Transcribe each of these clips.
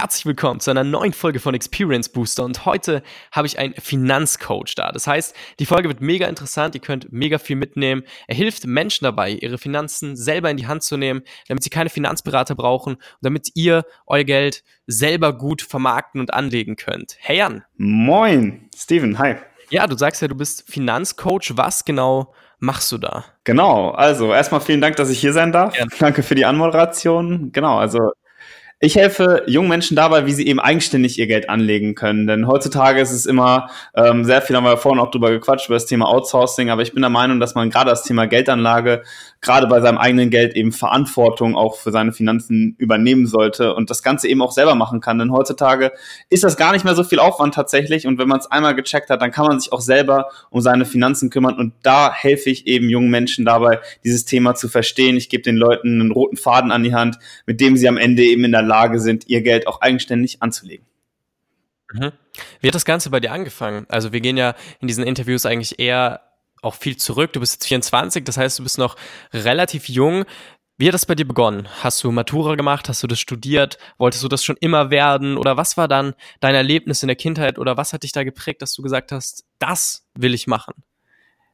Herzlich willkommen zu einer neuen Folge von Experience Booster und heute habe ich einen Finanzcoach da. Das heißt, die Folge wird mega interessant, ihr könnt mega viel mitnehmen. Er hilft Menschen dabei, ihre Finanzen selber in die Hand zu nehmen, damit sie keine Finanzberater brauchen und damit ihr euer Geld selber gut vermarkten und anlegen könnt. Hey Jan. Moin, Steven, hi. Ja, du sagst ja, du bist Finanzcoach. Was genau machst du da? Genau, also erstmal vielen Dank, dass ich hier sein darf. Ja. Danke für die Anmoderation. Genau, also ich helfe jungen Menschen dabei, wie sie eben eigenständig ihr Geld anlegen können. Denn heutzutage ist es immer ähm, sehr viel, haben wir vorhin auch drüber gequatscht, über das Thema Outsourcing. Aber ich bin der Meinung, dass man gerade das Thema Geldanlage, gerade bei seinem eigenen Geld eben Verantwortung auch für seine Finanzen übernehmen sollte und das Ganze eben auch selber machen kann. Denn heutzutage ist das gar nicht mehr so viel Aufwand tatsächlich. Und wenn man es einmal gecheckt hat, dann kann man sich auch selber um seine Finanzen kümmern. Und da helfe ich eben jungen Menschen dabei, dieses Thema zu verstehen. Ich gebe den Leuten einen roten Faden an die Hand, mit dem sie am Ende eben in der Lage sind, ihr Geld auch eigenständig anzulegen. Mhm. Wie hat das Ganze bei dir angefangen? Also wir gehen ja in diesen Interviews eigentlich eher auch viel zurück. Du bist jetzt 24, das heißt, du bist noch relativ jung. Wie hat das bei dir begonnen? Hast du Matura gemacht? Hast du das studiert? Wolltest du das schon immer werden? Oder was war dann dein Erlebnis in der Kindheit? Oder was hat dich da geprägt, dass du gesagt hast, das will ich machen?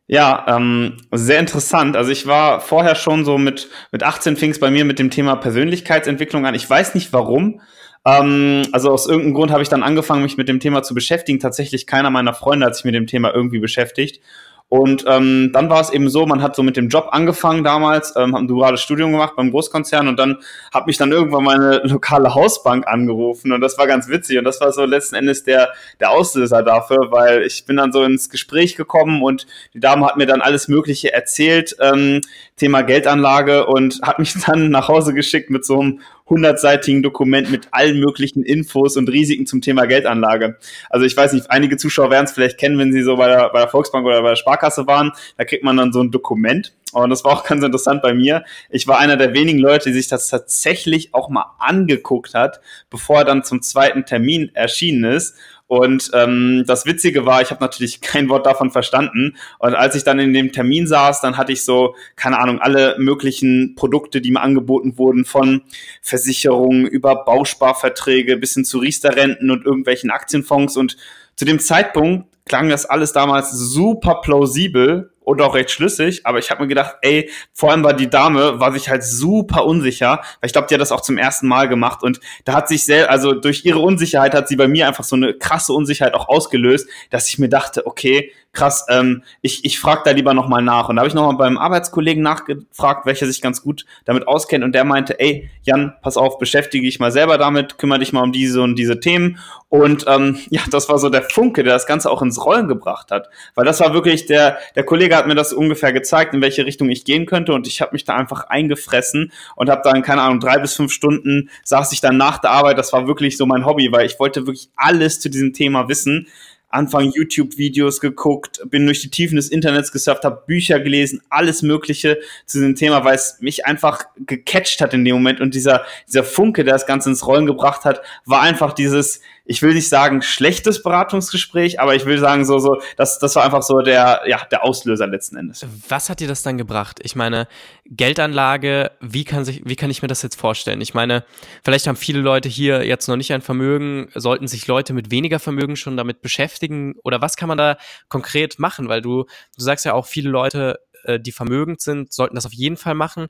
Ja, ähm, sehr interessant. Also ich war vorher schon so mit, mit 18 fing es bei mir mit dem Thema Persönlichkeitsentwicklung an. Ich weiß nicht warum. Ähm, also aus irgendeinem Grund habe ich dann angefangen, mich mit dem Thema zu beschäftigen. Tatsächlich keiner meiner Freunde hat sich mit dem Thema irgendwie beschäftigt. Und ähm, dann war es eben so, man hat so mit dem Job angefangen damals, ähm, habe ein duales Studium gemacht beim Großkonzern und dann hat mich dann irgendwann meine lokale Hausbank angerufen und das war ganz witzig und das war so letzten Endes der, der Auslöser dafür, weil ich bin dann so ins Gespräch gekommen und die Dame hat mir dann alles Mögliche erzählt, ähm, Thema Geldanlage und hat mich dann nach Hause geschickt mit so einem hundertseitigen Dokument mit allen möglichen Infos und Risiken zum Thema Geldanlage. Also ich weiß nicht, einige Zuschauer werden es vielleicht kennen, wenn sie so bei der, bei der Volksbank oder bei der Sparkasse waren. Da kriegt man dann so ein Dokument. Und das war auch ganz interessant bei mir. Ich war einer der wenigen Leute, die sich das tatsächlich auch mal angeguckt hat, bevor er dann zum zweiten Termin erschienen ist. Und ähm, das Witzige war, ich habe natürlich kein Wort davon verstanden. Und als ich dann in dem Termin saß, dann hatte ich so, keine Ahnung, alle möglichen Produkte, die mir angeboten wurden, von Versicherungen über Bausparverträge bis hin zu Riester-Renten und irgendwelchen Aktienfonds. Und zu dem Zeitpunkt klang das alles damals super plausibel und auch recht schlüssig, aber ich habe mir gedacht, ey, vor allem war die Dame, war sich halt super unsicher, weil ich glaube, die hat das auch zum ersten Mal gemacht und da hat sich sehr, also durch ihre Unsicherheit hat sie bei mir einfach so eine krasse Unsicherheit auch ausgelöst, dass ich mir dachte, okay, krass, ähm, ich, ich frage da lieber nochmal nach. Und da habe ich nochmal beim Arbeitskollegen nachgefragt, welcher sich ganz gut damit auskennt und der meinte, ey, Jan, pass auf, beschäftige dich mal selber damit, kümmere dich mal um diese und diese Themen. Und ähm, ja, das war so der Funke, der das Ganze auch ins Rollen gebracht hat. Weil das war wirklich, der, der Kollege hat mir das ungefähr gezeigt, in welche Richtung ich gehen könnte. Und ich habe mich da einfach eingefressen und habe dann, keine Ahnung, drei bis fünf Stunden saß ich dann nach der Arbeit. Das war wirklich so mein Hobby, weil ich wollte wirklich alles zu diesem Thema wissen. Anfang YouTube-Videos geguckt, bin durch die Tiefen des Internets gesurft, habe Bücher gelesen, alles Mögliche zu diesem Thema, weil es mich einfach gecatcht hat in dem Moment. Und dieser, dieser Funke, der das Ganze ins Rollen gebracht hat, war einfach dieses, ich will nicht sagen schlechtes Beratungsgespräch, aber ich will sagen so so, das das war einfach so der ja der Auslöser letzten Endes. Was hat dir das dann gebracht? Ich meine Geldanlage, wie kann sich wie kann ich mir das jetzt vorstellen? Ich meine, vielleicht haben viele Leute hier jetzt noch nicht ein Vermögen, sollten sich Leute mit weniger Vermögen schon damit beschäftigen oder was kann man da konkret machen, weil du du sagst ja auch viele Leute äh, die vermögend sind, sollten das auf jeden Fall machen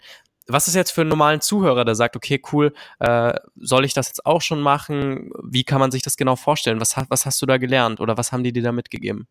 was ist jetzt für einen normalen Zuhörer, der sagt, okay, cool, äh, soll ich das jetzt auch schon machen? Wie kann man sich das genau vorstellen? Was, was hast du da gelernt oder was haben die dir da mitgegeben?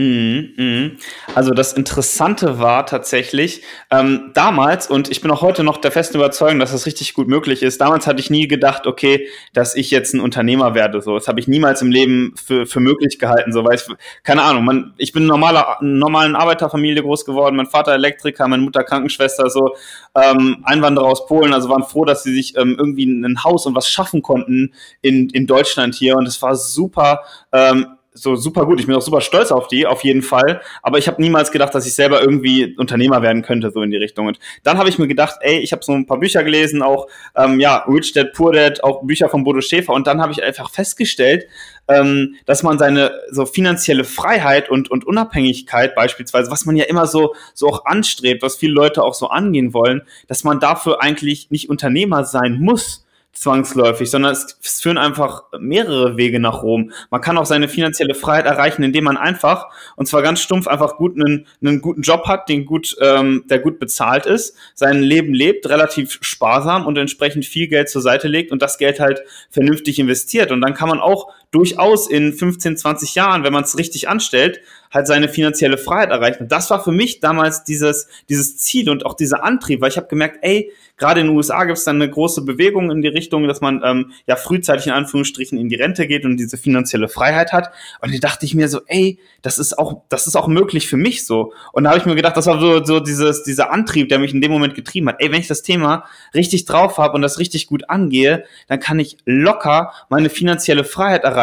Mhm, mhm. Also das Interessante war tatsächlich ähm, damals, und ich bin auch heute noch der festen Überzeugung, dass das richtig gut möglich ist. Damals hatte ich nie gedacht, okay, dass ich jetzt ein Unternehmer werde. So, das habe ich niemals im Leben für, für möglich gehalten. So, weil ich, keine Ahnung, man, ich bin in normaler, normalen Arbeiterfamilie groß geworden. Mein Vater Elektriker, meine Mutter Krankenschwester, so ähm, Einwanderer aus Polen. Also waren froh, dass sie sich ähm, irgendwie ein Haus und was schaffen konnten in in Deutschland hier. Und es war super. Ähm, so super gut. Ich bin auch super stolz auf die, auf jeden Fall. Aber ich habe niemals gedacht, dass ich selber irgendwie Unternehmer werden könnte, so in die Richtung. Und dann habe ich mir gedacht, ey, ich habe so ein paar Bücher gelesen, auch ähm, ja, Rich Dad, Poor Dad, auch Bücher von Bodo Schäfer. Und dann habe ich einfach festgestellt, ähm, dass man seine so finanzielle Freiheit und, und Unabhängigkeit beispielsweise, was man ja immer so, so auch anstrebt, was viele Leute auch so angehen wollen, dass man dafür eigentlich nicht Unternehmer sein muss zwangsläufig, sondern es, es führen einfach mehrere Wege nach Rom. Man kann auch seine finanzielle Freiheit erreichen, indem man einfach, und zwar ganz stumpf, einfach gut einen, einen guten Job hat, den gut, ähm, der gut bezahlt ist, sein Leben lebt, relativ sparsam und entsprechend viel Geld zur Seite legt und das Geld halt vernünftig investiert. Und dann kann man auch durchaus in 15, 20 Jahren, wenn man es richtig anstellt, halt seine finanzielle Freiheit erreichen. Und das war für mich damals dieses, dieses Ziel und auch dieser Antrieb, weil ich habe gemerkt, ey, gerade in den USA gibt es dann eine große Bewegung in die Richtung, dass man ähm, ja frühzeitig in Anführungsstrichen in die Rente geht und diese finanzielle Freiheit hat. Und da dachte ich mir so, ey, das ist auch, das ist auch möglich für mich so. Und da habe ich mir gedacht, das war so, so dieses, dieser Antrieb, der mich in dem Moment getrieben hat. Ey, wenn ich das Thema richtig drauf habe und das richtig gut angehe, dann kann ich locker meine finanzielle Freiheit erreichen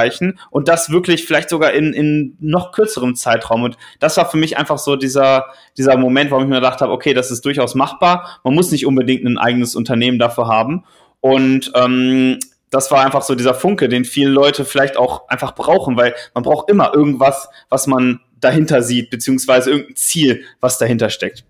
und das wirklich vielleicht sogar in, in noch kürzerem Zeitraum. Und das war für mich einfach so dieser, dieser Moment, warum ich mir gedacht habe, okay, das ist durchaus machbar. Man muss nicht unbedingt ein eigenes Unternehmen dafür haben. Und ähm, das war einfach so dieser Funke, den viele Leute vielleicht auch einfach brauchen, weil man braucht immer irgendwas, was man dahinter sieht, beziehungsweise irgendein Ziel, was dahinter steckt.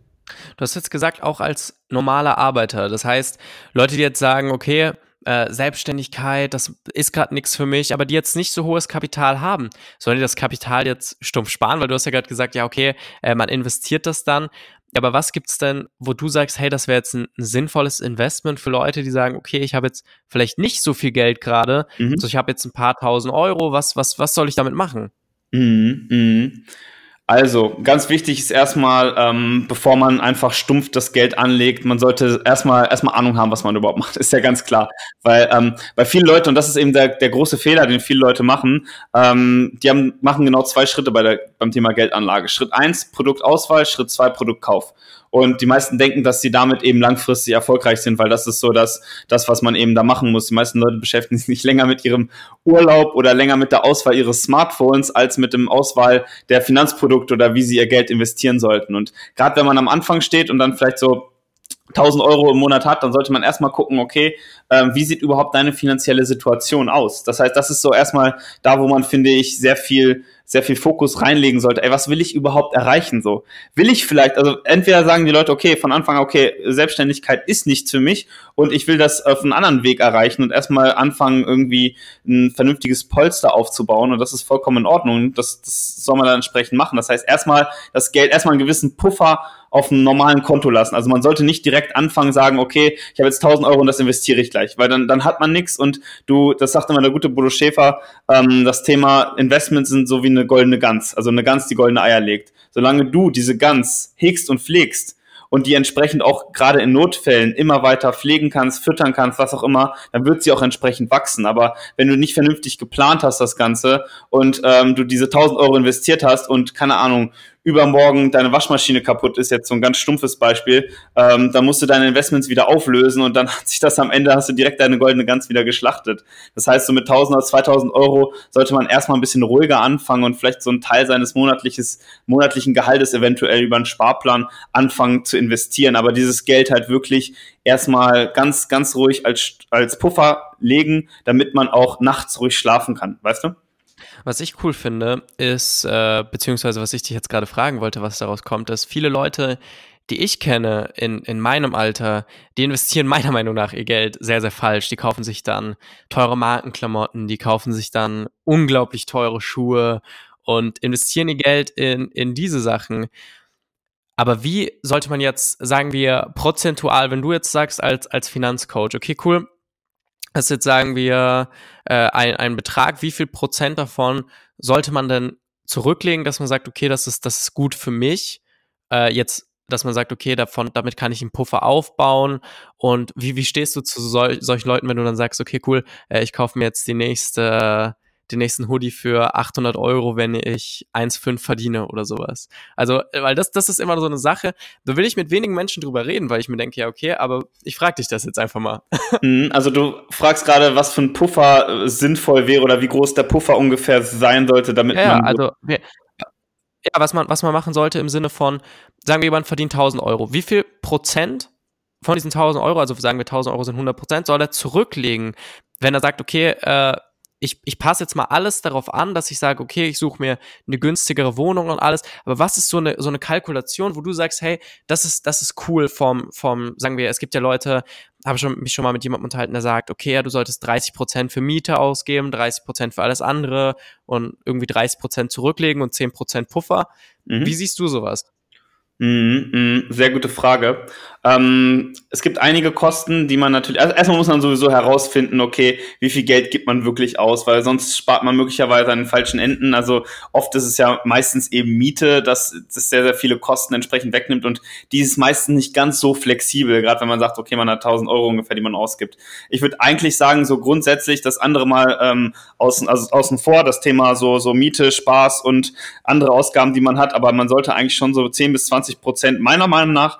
Du hast jetzt gesagt, auch als normaler Arbeiter. Das heißt, Leute, die jetzt sagen, okay, äh, Selbstständigkeit, das ist gerade nichts für mich, aber die jetzt nicht so hohes Kapital haben, sollen die das Kapital jetzt stumpf sparen? Weil du hast ja gerade gesagt, ja, okay, äh, man investiert das dann. Aber was gibt es denn, wo du sagst, hey, das wäre jetzt ein, ein, sinnvolles Investment für Leute, die sagen, okay, ich habe jetzt vielleicht nicht so viel Geld gerade, mhm. also ich habe jetzt ein paar tausend Euro, was, was, was soll ich damit machen? Mhm, mh. Also, ganz wichtig ist erstmal, ähm, bevor man einfach stumpf das Geld anlegt, man sollte erstmal erstmal Ahnung haben, was man überhaupt macht. Ist ja ganz klar. Weil ähm, bei vielen Leuten, und das ist eben der, der große Fehler, den viele Leute machen, ähm, die haben, machen genau zwei Schritte bei der, beim Thema Geldanlage. Schritt eins Produktauswahl, Schritt zwei Produktkauf. Und die meisten denken, dass sie damit eben langfristig erfolgreich sind, weil das ist so das, das, was man eben da machen muss. Die meisten Leute beschäftigen sich nicht länger mit ihrem Urlaub oder länger mit der Auswahl ihres Smartphones als mit dem Auswahl der Finanzprodukte oder wie sie ihr Geld investieren sollten. Und gerade wenn man am Anfang steht und dann vielleicht so 1000 Euro im Monat hat, dann sollte man erstmal gucken, okay, ähm, wie sieht überhaupt deine finanzielle Situation aus? Das heißt, das ist so erstmal da, wo man, finde ich, sehr viel sehr viel Fokus reinlegen sollte. Ey, was will ich überhaupt erreichen so? Will ich vielleicht, also entweder sagen die Leute, okay, von Anfang an, okay, Selbstständigkeit ist nichts für mich und ich will das auf einen anderen Weg erreichen und erstmal anfangen, irgendwie ein vernünftiges Polster aufzubauen und das ist vollkommen in Ordnung. Das, das soll man dann entsprechend machen. Das heißt, erstmal das Geld, erstmal einen gewissen Puffer auf einem normalen Konto lassen. Also man sollte nicht direkt anfangen, sagen, okay, ich habe jetzt 1000 Euro und das investiere ich gleich, weil dann, dann hat man nichts und du, das sagt immer der gute Bodo Schäfer, ähm, das Thema Investments sind so wie eine goldene Gans, also eine Gans, die goldene Eier legt. Solange du diese Gans hegst und pflegst, und die entsprechend auch gerade in Notfällen immer weiter pflegen kannst, füttern kannst, was auch immer, dann wird sie auch entsprechend wachsen. Aber wenn du nicht vernünftig geplant hast, das Ganze, und ähm, du diese 1000 Euro investiert hast und keine Ahnung, übermorgen deine Waschmaschine kaputt ist, jetzt so ein ganz stumpfes Beispiel, ähm, dann musst du deine Investments wieder auflösen und dann hat sich das am Ende, hast du direkt deine goldene Gans wieder geschlachtet. Das heißt, so mit 1000 oder 2000 Euro sollte man erstmal ein bisschen ruhiger anfangen und vielleicht so einen Teil seines monatliches, monatlichen Gehaltes eventuell über einen Sparplan anfangen zu investieren, aber dieses Geld halt wirklich erstmal ganz, ganz ruhig als, als Puffer legen, damit man auch nachts ruhig schlafen kann, weißt du? Was ich cool finde, ist, äh, beziehungsweise was ich dich jetzt gerade fragen wollte, was daraus kommt, ist, viele Leute, die ich kenne in, in meinem Alter, die investieren meiner Meinung nach ihr Geld sehr, sehr falsch. Die kaufen sich dann teure Markenklamotten, die kaufen sich dann unglaublich teure Schuhe und investieren ihr Geld in, in diese Sachen. Aber wie sollte man jetzt, sagen wir, prozentual, wenn du jetzt sagst als, als Finanzcoach, okay, cool, ist jetzt sagen wir äh, ein, ein Betrag, wie viel Prozent davon sollte man denn zurücklegen, dass man sagt, okay, das ist, das ist gut für mich. Äh, jetzt, dass man sagt, okay, davon, damit kann ich einen Puffer aufbauen. Und wie, wie stehst du zu sol solchen Leuten, wenn du dann sagst, okay, cool, äh, ich kaufe mir jetzt die nächste den nächsten Hoodie für 800 Euro, wenn ich 1,5 verdiene oder sowas. Also, weil das, das ist immer so eine Sache, da will ich mit wenigen Menschen drüber reden, weil ich mir denke, ja, okay, aber ich frage dich das jetzt einfach mal. Mhm, also du fragst gerade, was für ein Puffer äh, sinnvoll wäre oder wie groß der Puffer ungefähr sein sollte, damit ja, man... Also, ja, was man, was man machen sollte im Sinne von, sagen wir, jemand verdient 1000 Euro. Wie viel Prozent von diesen 1000 Euro, also sagen wir 1000 Euro sind 100 Prozent, soll er zurücklegen, wenn er sagt, okay, äh, ich, ich passe jetzt mal alles darauf an, dass ich sage, okay, ich suche mir eine günstigere Wohnung und alles. Aber was ist so eine, so eine Kalkulation, wo du sagst, hey, das ist, das ist cool vom, vom, sagen wir, es gibt ja Leute, habe schon, mich schon mal mit jemandem unterhalten, der sagt, okay, ja, du solltest 30 Prozent für Miete ausgeben, 30 Prozent für alles andere und irgendwie 30 Prozent zurücklegen und 10 Prozent Puffer. Mhm. Wie siehst du sowas? Mhm, mh, sehr gute Frage. Ähm, es gibt einige Kosten, die man natürlich, also erstmal muss man sowieso herausfinden, okay, wie viel Geld gibt man wirklich aus, weil sonst spart man möglicherweise an den falschen Enden. Also oft ist es ja meistens eben Miete, dass das sehr, sehr viele Kosten entsprechend wegnimmt und die ist meistens nicht ganz so flexibel, gerade wenn man sagt, okay, man hat 1000 Euro ungefähr, die man ausgibt. Ich würde eigentlich sagen, so grundsätzlich das andere mal ähm, außen, also außen vor, das Thema so, so Miete, Spaß und andere Ausgaben, die man hat, aber man sollte eigentlich schon so 10 bis 20 20 Prozent meiner Meinung nach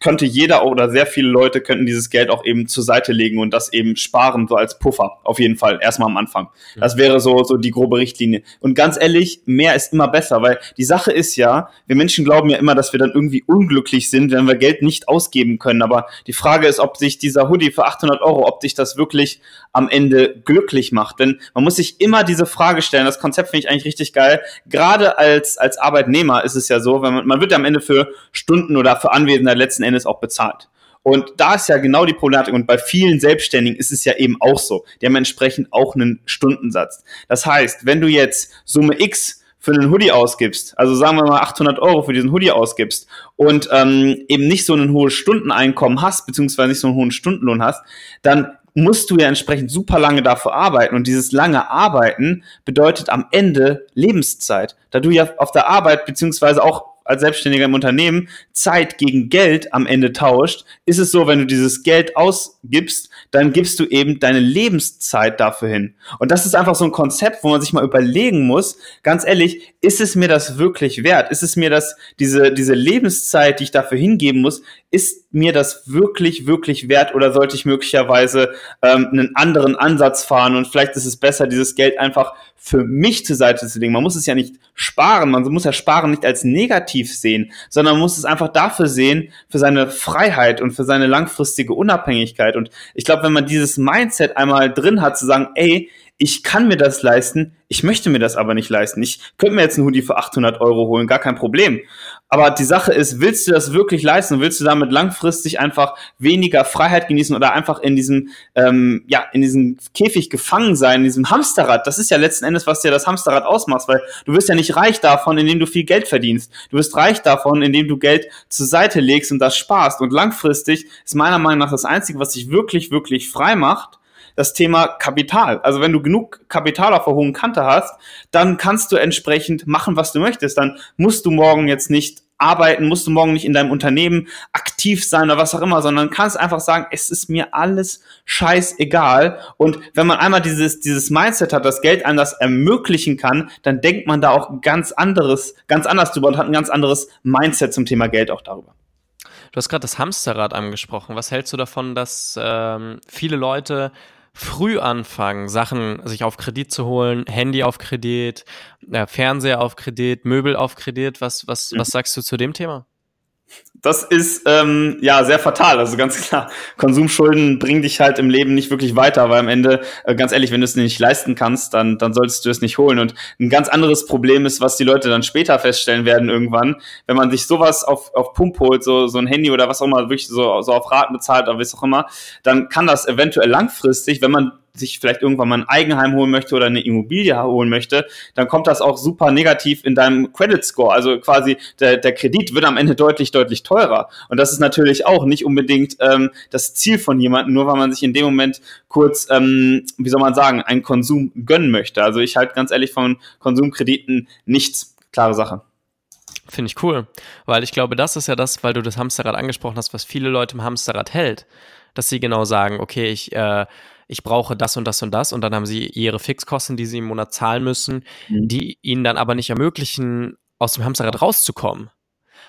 könnte jeder oder sehr viele Leute könnten dieses Geld auch eben zur Seite legen und das eben sparen, so als Puffer. Auf jeden Fall, erstmal am Anfang. Das wäre so, so die grobe Richtlinie. Und ganz ehrlich, mehr ist immer besser, weil die Sache ist ja, wir Menschen glauben ja immer, dass wir dann irgendwie unglücklich sind, wenn wir Geld nicht ausgeben können. Aber die Frage ist, ob sich dieser Hoodie für 800 Euro, ob dich das wirklich am Ende glücklich macht. Denn man muss sich immer diese Frage stellen. Das Konzept finde ich eigentlich richtig geil. Gerade als, als Arbeitnehmer ist es ja so, wenn man, man wird ja am Ende für Stunden oder für Anwesenheit letzten Endes auch bezahlt. Und da ist ja genau die Problematik. Und bei vielen Selbstständigen ist es ja eben auch so. Die haben entsprechend auch einen Stundensatz. Das heißt, wenn du jetzt Summe X für einen Hoodie ausgibst, also sagen wir mal 800 Euro für diesen Hoodie ausgibst und ähm, eben nicht so ein hohes Stundeneinkommen hast, beziehungsweise nicht so einen hohen Stundenlohn hast, dann musst du ja entsprechend super lange dafür arbeiten. Und dieses lange Arbeiten bedeutet am Ende Lebenszeit. Da du ja auf der Arbeit, beziehungsweise auch als Selbstständiger im Unternehmen Zeit gegen Geld am Ende tauscht, ist es so, wenn du dieses Geld ausgibst, dann gibst du eben deine Lebenszeit dafür hin. Und das ist einfach so ein Konzept, wo man sich mal überlegen muss, ganz ehrlich, ist es mir das wirklich wert? Ist es mir das, diese, diese Lebenszeit, die ich dafür hingeben muss, ist mir das wirklich, wirklich wert oder sollte ich möglicherweise ähm, einen anderen Ansatz fahren und vielleicht ist es besser, dieses Geld einfach für mich zur Seite zu legen. Man muss es ja nicht sparen, man muss ja sparen nicht als negativ sehen, sondern man muss es einfach dafür sehen, für seine Freiheit und für seine langfristige Unabhängigkeit. Und ich glaube, wenn man dieses Mindset einmal drin hat, zu sagen, ey, ich kann mir das leisten, ich möchte mir das aber nicht leisten. Ich könnte mir jetzt einen Hoodie für 800 Euro holen, gar kein Problem. Aber die Sache ist, willst du das wirklich leisten? Willst du damit langfristig einfach weniger Freiheit genießen oder einfach in diesem, ähm, ja, in diesem Käfig gefangen sein, in diesem Hamsterrad? Das ist ja letzten Endes, was dir das Hamsterrad ausmacht, weil du wirst ja nicht reich davon, indem du viel Geld verdienst. Du wirst reich davon, indem du Geld zur Seite legst und das sparst. Und langfristig ist meiner Meinung nach das Einzige, was dich wirklich, wirklich frei macht, das Thema Kapital. Also wenn du genug Kapital auf der hohen Kante hast, dann kannst du entsprechend machen, was du möchtest. Dann musst du morgen jetzt nicht arbeiten, musst du morgen nicht in deinem Unternehmen aktiv sein oder was auch immer, sondern kannst einfach sagen, es ist mir alles scheißegal. Und wenn man einmal dieses, dieses Mindset hat, dass Geld einem das ermöglichen kann, dann denkt man da auch ganz anderes, ganz anders drüber und hat ein ganz anderes Mindset zum Thema Geld auch darüber. Du hast gerade das Hamsterrad angesprochen. Was hältst du davon, dass ähm, viele Leute früh anfangen, Sachen sich auf Kredit zu holen, Handy auf Kredit, äh, Fernseher auf Kredit, Möbel auf Kredit. Was, was, mhm. was sagst du zu dem Thema? Das ist ähm, ja sehr fatal. Also ganz klar, Konsumschulden bringen dich halt im Leben nicht wirklich weiter, weil am Ende, äh, ganz ehrlich, wenn du es nicht leisten kannst, dann, dann solltest du es nicht holen. Und ein ganz anderes Problem ist, was die Leute dann später feststellen werden irgendwann, wenn man sich sowas auf, auf Pump holt, so, so ein Handy oder was auch immer, wirklich so, so auf Raten bezahlt oder was auch immer, dann kann das eventuell langfristig, wenn man sich vielleicht irgendwann mal ein Eigenheim holen möchte oder eine Immobilie holen möchte, dann kommt das auch super negativ in deinem Credit Score. Also quasi der, der Kredit wird am Ende deutlich, deutlich teurer. Und das ist natürlich auch nicht unbedingt ähm, das Ziel von jemandem, nur weil man sich in dem Moment kurz, ähm, wie soll man sagen, einen Konsum gönnen möchte. Also ich halte ganz ehrlich von Konsumkrediten nichts. Klare Sache. Finde ich cool, weil ich glaube, das ist ja das, weil du das Hamsterrad angesprochen hast, was viele Leute im Hamsterrad hält, dass sie genau sagen, okay, ich äh, ich brauche das und das und das und dann haben sie ihre Fixkosten, die sie im Monat zahlen müssen, mhm. die ihnen dann aber nicht ermöglichen, aus dem Hamsterrad rauszukommen.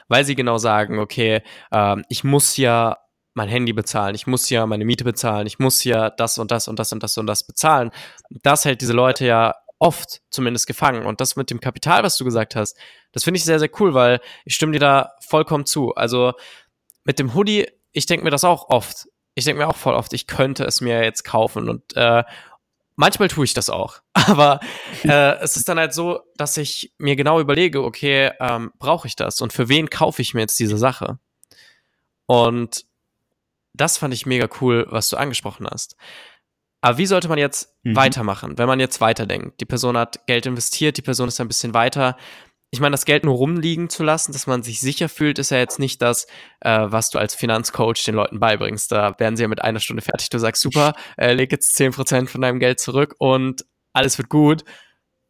Weil sie genau sagen, okay, äh, ich muss ja mein Handy bezahlen, ich muss ja meine Miete bezahlen, ich muss ja das und das und das und das und das bezahlen. Das hält diese Leute ja oft zumindest gefangen. Und das mit dem Kapital, was du gesagt hast, das finde ich sehr, sehr cool, weil ich stimme dir da vollkommen zu. Also mit dem Hoodie, ich denke mir das auch oft ich denke mir auch voll oft, ich könnte es mir jetzt kaufen und äh, manchmal tue ich das auch. Aber äh, es ist dann halt so, dass ich mir genau überlege, okay, ähm, brauche ich das und für wen kaufe ich mir jetzt diese Sache? Und das fand ich mega cool, was du angesprochen hast. Aber wie sollte man jetzt mhm. weitermachen, wenn man jetzt weiterdenkt? Die Person hat Geld investiert, die Person ist ein bisschen weiter. Ich meine, das Geld nur rumliegen zu lassen, dass man sich sicher fühlt, ist ja jetzt nicht das, äh, was du als Finanzcoach den Leuten beibringst. Da werden sie ja mit einer Stunde fertig. Du sagst, super, äh, leg jetzt 10% von deinem Geld zurück und alles wird gut.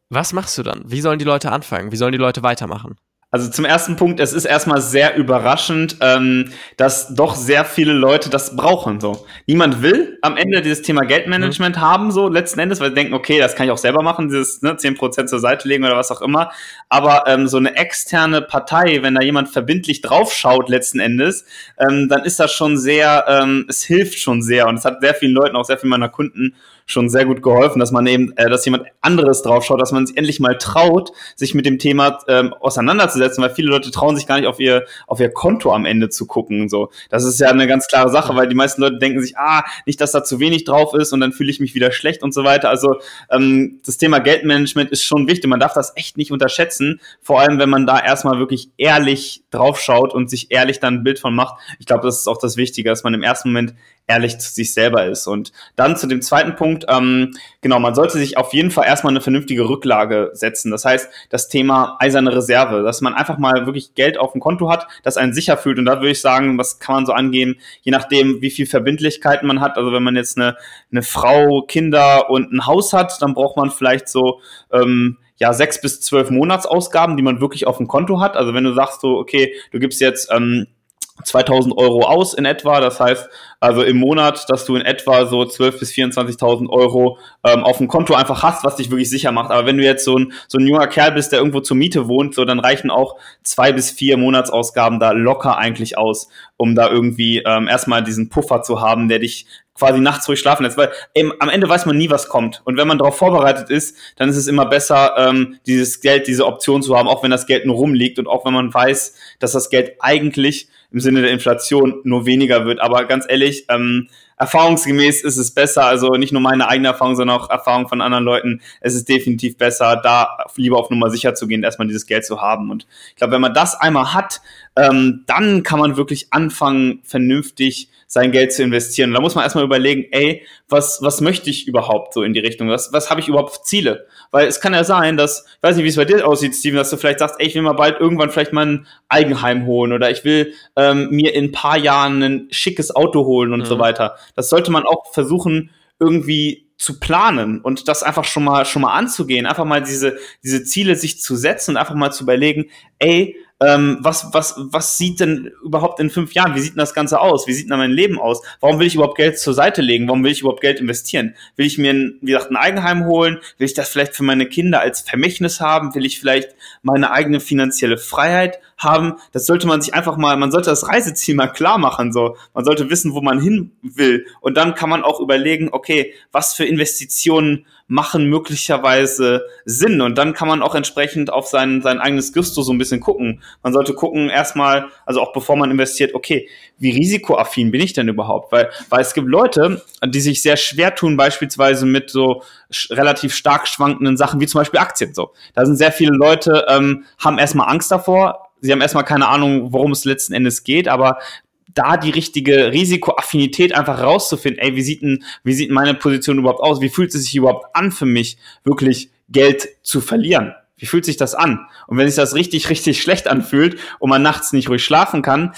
Was machst du dann? Wie sollen die Leute anfangen? Wie sollen die Leute weitermachen? Also zum ersten Punkt, es ist erstmal sehr überraschend, ähm, dass doch sehr viele Leute das brauchen. So, niemand will am Ende dieses Thema Geldmanagement mhm. haben, so letzten Endes, weil sie denken, okay, das kann ich auch selber machen, dieses ne, 10% zur Seite legen oder was auch immer. Aber ähm, so eine externe Partei, wenn da jemand verbindlich draufschaut, letzten Endes, ähm, dann ist das schon sehr, ähm, es hilft schon sehr und es hat sehr vielen Leuten, auch sehr vielen meiner Kunden schon sehr gut geholfen, dass man eben, äh, dass jemand anderes draufschaut, dass man sich endlich mal traut, sich mit dem Thema ähm, auseinanderzusetzen, weil viele Leute trauen sich gar nicht auf ihr auf ihr Konto am Ende zu gucken. So, das ist ja eine ganz klare Sache, weil die meisten Leute denken sich, ah, nicht, dass da zu wenig drauf ist und dann fühle ich mich wieder schlecht und so weiter. Also ähm, das Thema Geldmanagement ist schon wichtig. Man darf das echt nicht unterschätzen, vor allem wenn man da erstmal wirklich ehrlich draufschaut und sich ehrlich dann ein Bild von macht. Ich glaube, das ist auch das Wichtige, dass man im ersten Moment ehrlich zu sich selber ist. Und dann zu dem zweiten Punkt, ähm, genau, man sollte sich auf jeden Fall erstmal eine vernünftige Rücklage setzen. Das heißt, das Thema eiserne Reserve, dass man einfach mal wirklich Geld auf dem Konto hat, das einen sicher fühlt. Und da würde ich sagen, was kann man so angehen, je nachdem, wie viel Verbindlichkeiten man hat. Also wenn man jetzt eine, eine Frau, Kinder und ein Haus hat, dann braucht man vielleicht so ähm, ja sechs bis zwölf Monatsausgaben, die man wirklich auf dem Konto hat. Also wenn du sagst so, okay, du gibst jetzt ähm, 2000 Euro aus in etwa. Das heißt also im Monat, dass du in etwa so 12.000 bis 24.000 Euro ähm, auf dem Konto einfach hast, was dich wirklich sicher macht. Aber wenn du jetzt so ein, so ein junger Kerl bist, der irgendwo zur Miete wohnt, so dann reichen auch zwei bis vier Monatsausgaben da locker eigentlich aus, um da irgendwie ähm, erstmal diesen Puffer zu haben, der dich quasi nachts ruhig schlafen lässt, weil eben, am Ende weiß man nie, was kommt. Und wenn man darauf vorbereitet ist, dann ist es immer besser, ähm, dieses Geld, diese Option zu haben, auch wenn das Geld nur rumliegt und auch wenn man weiß, dass das Geld eigentlich im Sinne der Inflation nur weniger wird. Aber ganz ehrlich, ähm, erfahrungsgemäß ist es besser, also nicht nur meine eigene Erfahrung, sondern auch Erfahrung von anderen Leuten. Es ist definitiv besser, da lieber auf Nummer sicher zu gehen, erstmal dieses Geld zu haben. Und ich glaube, wenn man das einmal hat, ähm, dann kann man wirklich anfangen, vernünftig sein Geld zu investieren. Und da muss man erstmal überlegen, ey, was, was möchte ich überhaupt so in die Richtung? Was, was habe ich überhaupt für Ziele? Weil es kann ja sein, dass, ich weiß nicht, wie es bei dir aussieht, Steven, dass du vielleicht sagst, ey, ich will mal bald irgendwann vielleicht mal ein Eigenheim holen oder ich will ähm, mir in ein paar Jahren ein schickes Auto holen und mhm. so weiter. Das sollte man auch versuchen, irgendwie zu planen und das einfach schon mal schon mal anzugehen, einfach mal diese diese Ziele sich zu setzen und einfach mal zu überlegen, ey, ähm, was, was, was sieht denn überhaupt in fünf Jahren? Wie sieht denn das Ganze aus? Wie sieht denn mein Leben aus? Warum will ich überhaupt Geld zur Seite legen? Warum will ich überhaupt Geld investieren? Will ich mir, ein, wie gesagt, ein Eigenheim holen? Will ich das vielleicht für meine Kinder als Vermächtnis haben? Will ich vielleicht meine eigene finanzielle Freiheit haben? Das sollte man sich einfach mal, man sollte das Reiseziel mal klar machen, so. Man sollte wissen, wo man hin will. Und dann kann man auch überlegen, okay, was für Investitionen machen möglicherweise Sinn. Und dann kann man auch entsprechend auf sein, sein eigenes Gusto so ein bisschen gucken. Man sollte gucken, erstmal, also auch bevor man investiert, okay, wie risikoaffin bin ich denn überhaupt? Weil, weil es gibt Leute, die sich sehr schwer tun, beispielsweise mit so relativ stark schwankenden Sachen, wie zum Beispiel Aktien. So, da sind sehr viele Leute, ähm, haben erstmal Angst davor, sie haben erstmal keine Ahnung, worum es letzten Endes geht, aber da die richtige Risikoaffinität einfach rauszufinden, ey, wie sieht denn, wie sieht meine Position überhaupt aus? Wie fühlt es sich überhaupt an für mich, wirklich Geld zu verlieren? Wie fühlt sich das an? Und wenn sich das richtig, richtig schlecht anfühlt und man nachts nicht ruhig schlafen kann,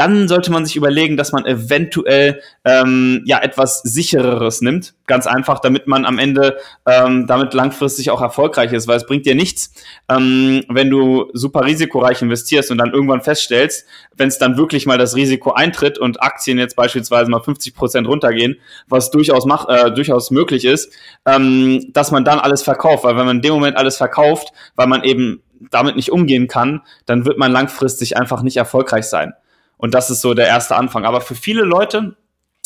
dann sollte man sich überlegen, dass man eventuell ähm, ja etwas sichereres nimmt. Ganz einfach, damit man am Ende ähm, damit langfristig auch erfolgreich ist, weil es bringt dir nichts, ähm, wenn du super risikoreich investierst und dann irgendwann feststellst, wenn es dann wirklich mal das Risiko eintritt und Aktien jetzt beispielsweise mal 50 Prozent runtergehen, was durchaus mach, äh, durchaus möglich ist, ähm, dass man dann alles verkauft, weil wenn man in dem Moment alles verkauft, weil man eben damit nicht umgehen kann, dann wird man langfristig einfach nicht erfolgreich sein. Und das ist so der erste Anfang. Aber für viele Leute,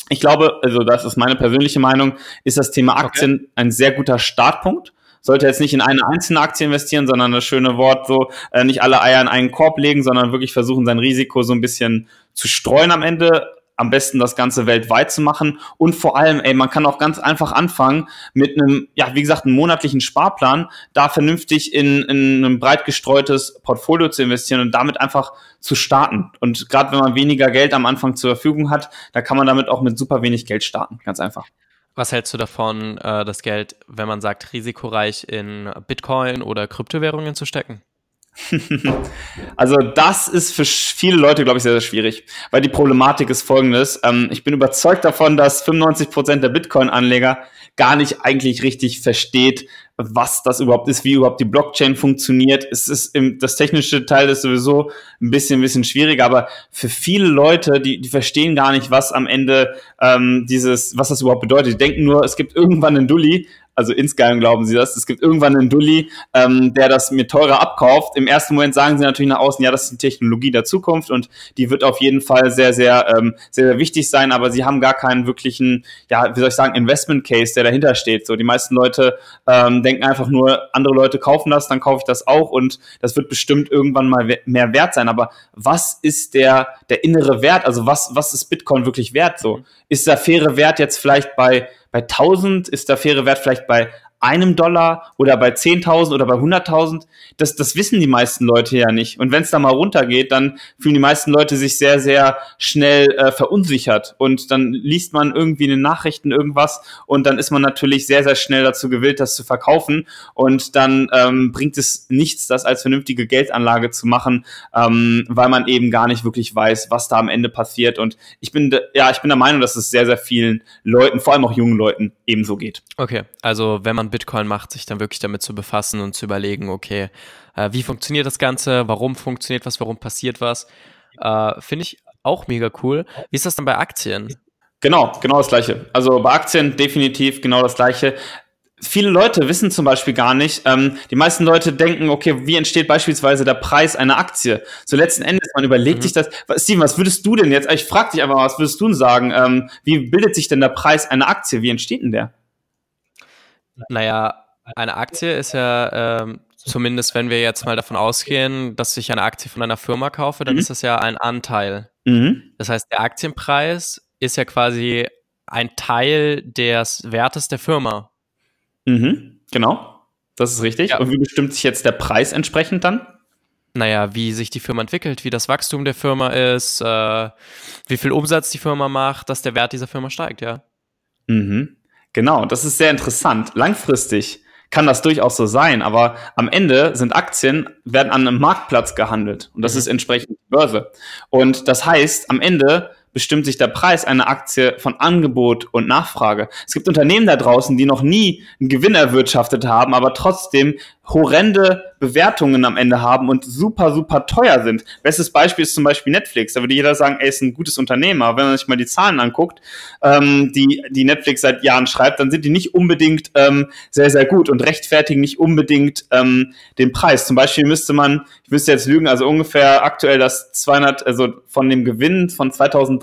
ich glaube, also das ist meine persönliche Meinung, ist das Thema Aktien okay. ein sehr guter Startpunkt. Sollte jetzt nicht in eine einzelne Aktie investieren, sondern das schöne Wort so, äh, nicht alle Eier in einen Korb legen, sondern wirklich versuchen, sein Risiko so ein bisschen zu streuen am Ende am besten das Ganze weltweit zu machen. Und vor allem, ey, man kann auch ganz einfach anfangen mit einem, ja, wie gesagt, einem monatlichen Sparplan, da vernünftig in, in ein breit gestreutes Portfolio zu investieren und damit einfach zu starten. Und gerade wenn man weniger Geld am Anfang zur Verfügung hat, da kann man damit auch mit super wenig Geld starten. Ganz einfach. Was hältst du davon, äh, das Geld, wenn man sagt, risikoreich in Bitcoin oder Kryptowährungen zu stecken? also das ist für viele Leute, glaube ich, sehr, sehr schwierig, weil die Problematik ist folgendes. Ähm, ich bin überzeugt davon, dass 95 Prozent der Bitcoin-Anleger gar nicht eigentlich richtig versteht, was das überhaupt ist, wie überhaupt die Blockchain funktioniert. Es ist im, das technische Teil ist sowieso ein bisschen, ein bisschen schwieriger, aber für viele Leute, die, die verstehen gar nicht, was am Ende ähm, dieses, was das überhaupt bedeutet. Die denken nur, es gibt irgendwann einen Dulli, also insgeheim glauben sie das. Es gibt irgendwann einen Dulli, ähm, der das mir teurer abkauft. Im ersten Moment sagen sie natürlich nach außen, ja, das ist die Technologie der Zukunft und die wird auf jeden Fall sehr, sehr, ähm, sehr, sehr wichtig sein, aber sie haben gar keinen wirklichen, ja, wie soll ich sagen, Investment Case, der dahinter steht. So, die meisten Leute ähm, denken einfach nur, andere Leute kaufen das, dann kaufe ich das auch und das wird bestimmt irgendwann mal mehr wert sein. Aber was ist der, der innere Wert? Also was, was ist Bitcoin wirklich wert? So, ist der faire Wert jetzt vielleicht bei bei 1000 ist der faire Wert vielleicht bei einem Dollar oder bei 10.000 oder bei 100.000. Das, das wissen die meisten Leute ja nicht. Und wenn es da mal runtergeht, dann fühlen die meisten Leute sich sehr, sehr schnell äh, verunsichert. Und dann liest man irgendwie in den Nachrichten irgendwas und dann ist man natürlich sehr, sehr schnell dazu gewillt, das zu verkaufen. Und dann ähm, bringt es nichts, das als vernünftige Geldanlage zu machen, ähm, weil man eben gar nicht wirklich weiß, was da am Ende passiert. Und ich bin, ja, ich bin der Meinung, dass es sehr, sehr vielen Leuten, vor allem auch jungen Leuten, ebenso geht. Okay, also wenn man Bitcoin macht, sich dann wirklich damit zu befassen und zu überlegen, okay, äh, wie funktioniert das Ganze, warum funktioniert was, warum passiert was. Äh, Finde ich auch mega cool. Wie ist das dann bei Aktien? Genau, genau das gleiche. Also bei Aktien definitiv genau das gleiche viele Leute wissen zum Beispiel gar nicht, ähm, die meisten Leute denken, okay, wie entsteht beispielsweise der Preis einer Aktie? So letzten Endes, man überlegt mhm. sich das. Steven, was würdest du denn jetzt, ich frage dich einfach mal, was würdest du denn sagen? Ähm, wie bildet sich denn der Preis einer Aktie? Wie entsteht denn der? Naja, eine Aktie ist ja, ähm, zumindest wenn wir jetzt mal davon ausgehen, dass ich eine Aktie von einer Firma kaufe, dann mhm. ist das ja ein Anteil. Mhm. Das heißt, der Aktienpreis ist ja quasi ein Teil des Wertes der Firma. Mhm. Genau, das ist richtig. Ja. Und wie bestimmt sich jetzt der Preis entsprechend dann? Naja, wie sich die Firma entwickelt, wie das Wachstum der Firma ist, äh, wie viel Umsatz die Firma macht, dass der Wert dieser Firma steigt, ja. Mhm. Genau, das ist sehr interessant. Langfristig kann das durchaus so sein, aber am Ende sind Aktien, werden an einem Marktplatz gehandelt und das mhm. ist entsprechend die Börse. Und das heißt, am Ende bestimmt sich der Preis einer Aktie von Angebot und Nachfrage. Es gibt Unternehmen da draußen, die noch nie einen Gewinn erwirtschaftet haben, aber trotzdem horrende Bewertungen am Ende haben und super, super teuer sind. Bestes Beispiel ist zum Beispiel Netflix. Da würde jeder sagen, ey, ist ein gutes Unternehmen. Aber wenn man sich mal die Zahlen anguckt, ähm, die, die Netflix seit Jahren schreibt, dann sind die nicht unbedingt ähm, sehr, sehr gut und rechtfertigen nicht unbedingt ähm, den Preis. Zum Beispiel müsste man, ich müsste jetzt lügen, also ungefähr aktuell das 200, also von dem Gewinn von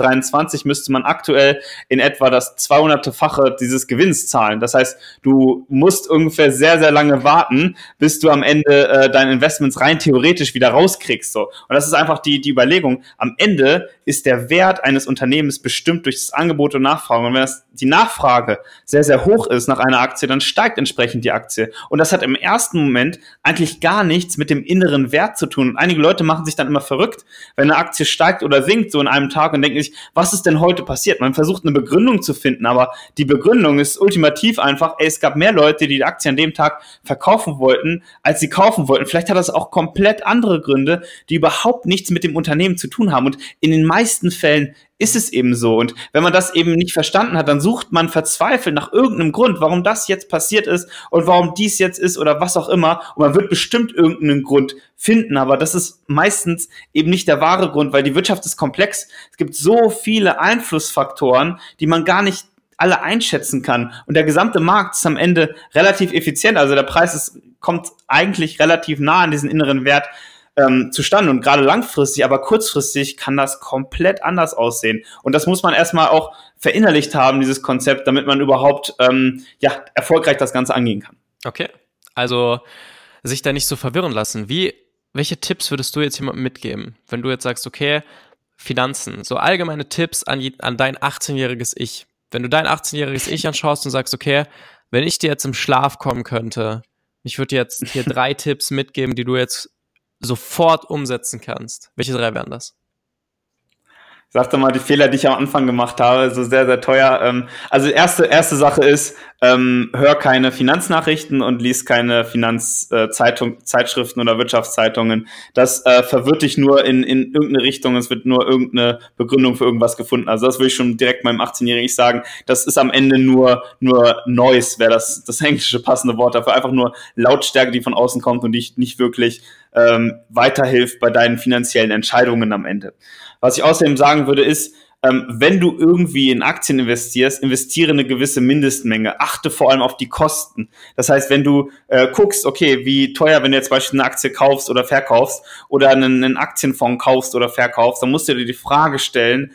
2023 müsste man aktuell in etwa das 200-fache dieses Gewinns zahlen. Das heißt, du musst ungefähr sehr, sehr lange warten, bis du am Ende äh, deine Investments rein theoretisch wieder rauskriegst. So. Und das ist einfach die, die Überlegung. Am Ende ist der Wert eines Unternehmens bestimmt durch das Angebot und Nachfrage. Und wenn das, die Nachfrage sehr, sehr hoch ist nach einer Aktie, dann steigt entsprechend die Aktie. Und das hat im ersten Moment eigentlich gar nichts mit dem inneren Wert zu tun. Und einige Leute machen sich dann immer verrückt, wenn eine Aktie steigt oder sinkt so in einem Tag und denken sich, was ist denn heute passiert? Man versucht eine Begründung zu finden, aber die Begründung ist ultimativ einfach, ey, es gab mehr Leute, die die Aktie an dem Tag verkaufen wollten, als sie kaufen wollten. Vielleicht hat das auch komplett andere Gründe, die überhaupt nichts mit dem Unternehmen zu tun haben. Und in den meisten Fällen ist es eben so. Und wenn man das eben nicht verstanden hat, dann sucht man verzweifelt nach irgendeinem Grund, warum das jetzt passiert ist und warum dies jetzt ist oder was auch immer. Und man wird bestimmt irgendeinen Grund finden, aber das ist meistens eben nicht der wahre Grund, weil die Wirtschaft ist komplex. Es gibt so viele Einflussfaktoren, die man gar nicht alle einschätzen kann. Und der gesamte Markt ist am Ende relativ effizient. Also der Preis ist, kommt eigentlich relativ nah an diesen inneren Wert ähm, zustande. Und gerade langfristig, aber kurzfristig kann das komplett anders aussehen. Und das muss man erstmal auch verinnerlicht haben, dieses Konzept, damit man überhaupt ähm, ja, erfolgreich das Ganze angehen kann. Okay. Also sich da nicht so verwirren lassen. Wie, welche Tipps würdest du jetzt jemandem mitgeben, wenn du jetzt sagst, okay, Finanzen, so allgemeine Tipps an, an dein 18-jähriges Ich. Wenn du dein 18-jähriges Ich anschaust und sagst, okay, wenn ich dir jetzt im Schlaf kommen könnte, ich würde jetzt hier drei Tipps mitgeben, die du jetzt sofort umsetzen kannst. Welche drei wären das? Sag doch mal die Fehler, die ich am Anfang gemacht habe, so sehr, sehr teuer. Ähm, also erste, erste Sache ist, ähm, hör keine Finanznachrichten und lies keine Finanzzeitung, äh, Zeitschriften oder Wirtschaftszeitungen. Das äh, verwirrt dich nur in, in irgendeine Richtung. Es wird nur irgendeine Begründung für irgendwas gefunden. Also das will ich schon direkt meinem 18-Jährigen sagen. Das ist am Ende nur, nur Noise, wäre das, das englische passende Wort dafür. Einfach nur Lautstärke, die von außen kommt und dich nicht wirklich ähm, weiterhilft bei deinen finanziellen Entscheidungen am Ende. Was ich außerdem sagen würde, ist, ähm, wenn du irgendwie in Aktien investierst, investiere eine gewisse Mindestmenge. Achte vor allem auf die Kosten. Das heißt, wenn du äh, guckst, okay, wie teuer, wenn du jetzt beispielsweise eine Aktie kaufst oder verkaufst oder einen, einen Aktienfonds kaufst oder verkaufst, dann musst du dir die Frage stellen,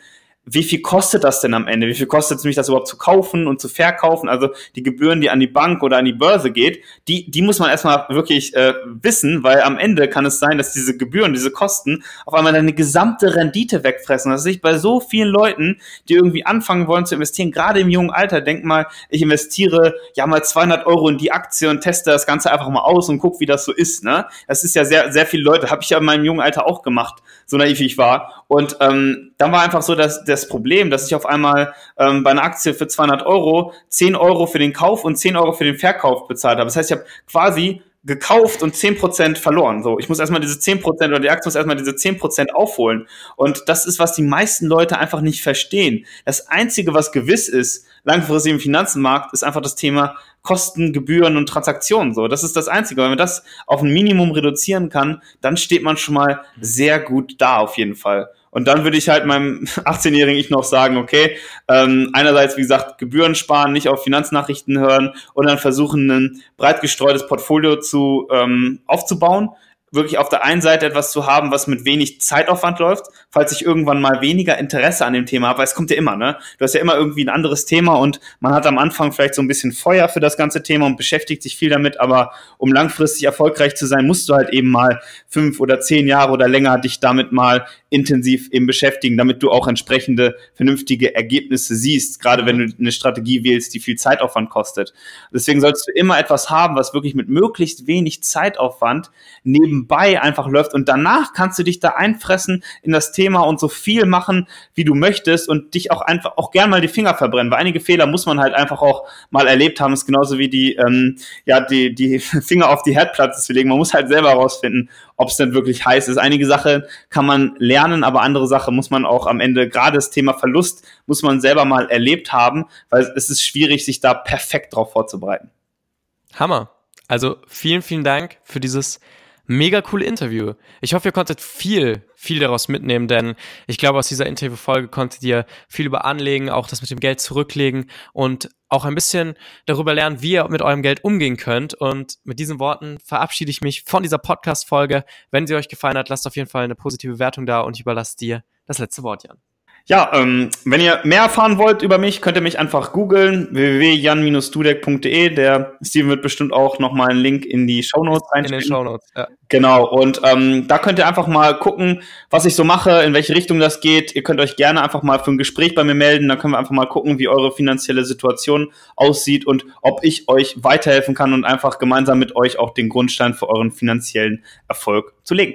wie viel kostet das denn am Ende? Wie viel kostet es mich, das überhaupt zu kaufen und zu verkaufen? Also die Gebühren, die an die Bank oder an die Börse geht, die, die muss man erstmal wirklich äh, wissen, weil am Ende kann es sein, dass diese Gebühren, diese Kosten auf einmal deine gesamte Rendite wegfressen. Das ich bei so vielen Leuten, die irgendwie anfangen wollen zu investieren, gerade im jungen Alter, denk mal, ich investiere ja mal 200 Euro in die Aktie und teste das Ganze einfach mal aus und guck, wie das so ist. Ne? Das ist ja sehr, sehr viele Leute, habe ich ja in meinem jungen Alter auch gemacht, so naiv ich war. Und ähm, dann war einfach so, dass das Problem, dass ich auf einmal ähm, bei einer Aktie für 200 Euro 10 Euro für den Kauf und 10 Euro für den Verkauf bezahlt habe. Das heißt, ich habe quasi gekauft und 10% verloren. So, ich muss erstmal diese 10% oder die Aktie muss erstmal diese 10% aufholen. Und das ist, was die meisten Leute einfach nicht verstehen. Das Einzige, was gewiss ist, langfristig im Finanzenmarkt, ist einfach das Thema Kosten, Gebühren und Transaktionen. So, das ist das Einzige. Wenn man das auf ein Minimum reduzieren kann, dann steht man schon mal sehr gut da auf jeden Fall. Und dann würde ich halt meinem 18-jährigen Ich noch sagen, okay, ähm, einerseits, wie gesagt, Gebühren sparen, nicht auf Finanznachrichten hören und dann versuchen, ein breit gestreutes Portfolio zu ähm, aufzubauen wirklich auf der einen Seite etwas zu haben, was mit wenig Zeitaufwand läuft, falls ich irgendwann mal weniger Interesse an dem Thema habe, weil es kommt ja immer, ne? Du hast ja immer irgendwie ein anderes Thema und man hat am Anfang vielleicht so ein bisschen Feuer für das ganze Thema und beschäftigt sich viel damit, aber um langfristig erfolgreich zu sein, musst du halt eben mal fünf oder zehn Jahre oder länger dich damit mal intensiv eben beschäftigen, damit du auch entsprechende vernünftige Ergebnisse siehst, gerade wenn du eine Strategie wählst, die viel Zeitaufwand kostet. Deswegen sollst du immer etwas haben, was wirklich mit möglichst wenig Zeitaufwand neben nebenbei einfach läuft. Und danach kannst du dich da einfressen in das Thema und so viel machen, wie du möchtest und dich auch einfach auch gern mal die Finger verbrennen, weil einige Fehler muss man halt einfach auch mal erlebt haben, das ist genauso wie die, ähm, ja, die, die Finger auf die Herdplatte zu legen, man muss halt selber herausfinden, ob es denn wirklich heiß ist. Einige Sachen kann man lernen, aber andere Sachen muss man auch am Ende, gerade das Thema Verlust, muss man selber mal erlebt haben, weil es ist schwierig, sich da perfekt drauf vorzubereiten. Hammer. Also vielen, vielen Dank für dieses mega coole Interview. Ich hoffe, ihr konntet viel, viel daraus mitnehmen, denn ich glaube, aus dieser Interviewfolge konntet ihr viel über Anlegen, auch das mit dem Geld zurücklegen und auch ein bisschen darüber lernen, wie ihr mit eurem Geld umgehen könnt. Und mit diesen Worten verabschiede ich mich von dieser Podcast-Folge. Wenn sie euch gefallen hat, lasst auf jeden Fall eine positive Wertung da und ich überlasse dir das letzte Wort, Jan. Ja, ähm, wenn ihr mehr erfahren wollt über mich, könnt ihr mich einfach googeln, www.jan-dudek.de. Der Steven wird bestimmt auch nochmal einen Link in die Shownotes reinstellen. In den Shownotes, ja. Genau, und ähm, da könnt ihr einfach mal gucken, was ich so mache, in welche Richtung das geht. Ihr könnt euch gerne einfach mal für ein Gespräch bei mir melden. Dann können wir einfach mal gucken, wie eure finanzielle Situation aussieht und ob ich euch weiterhelfen kann und einfach gemeinsam mit euch auch den Grundstein für euren finanziellen Erfolg zu legen.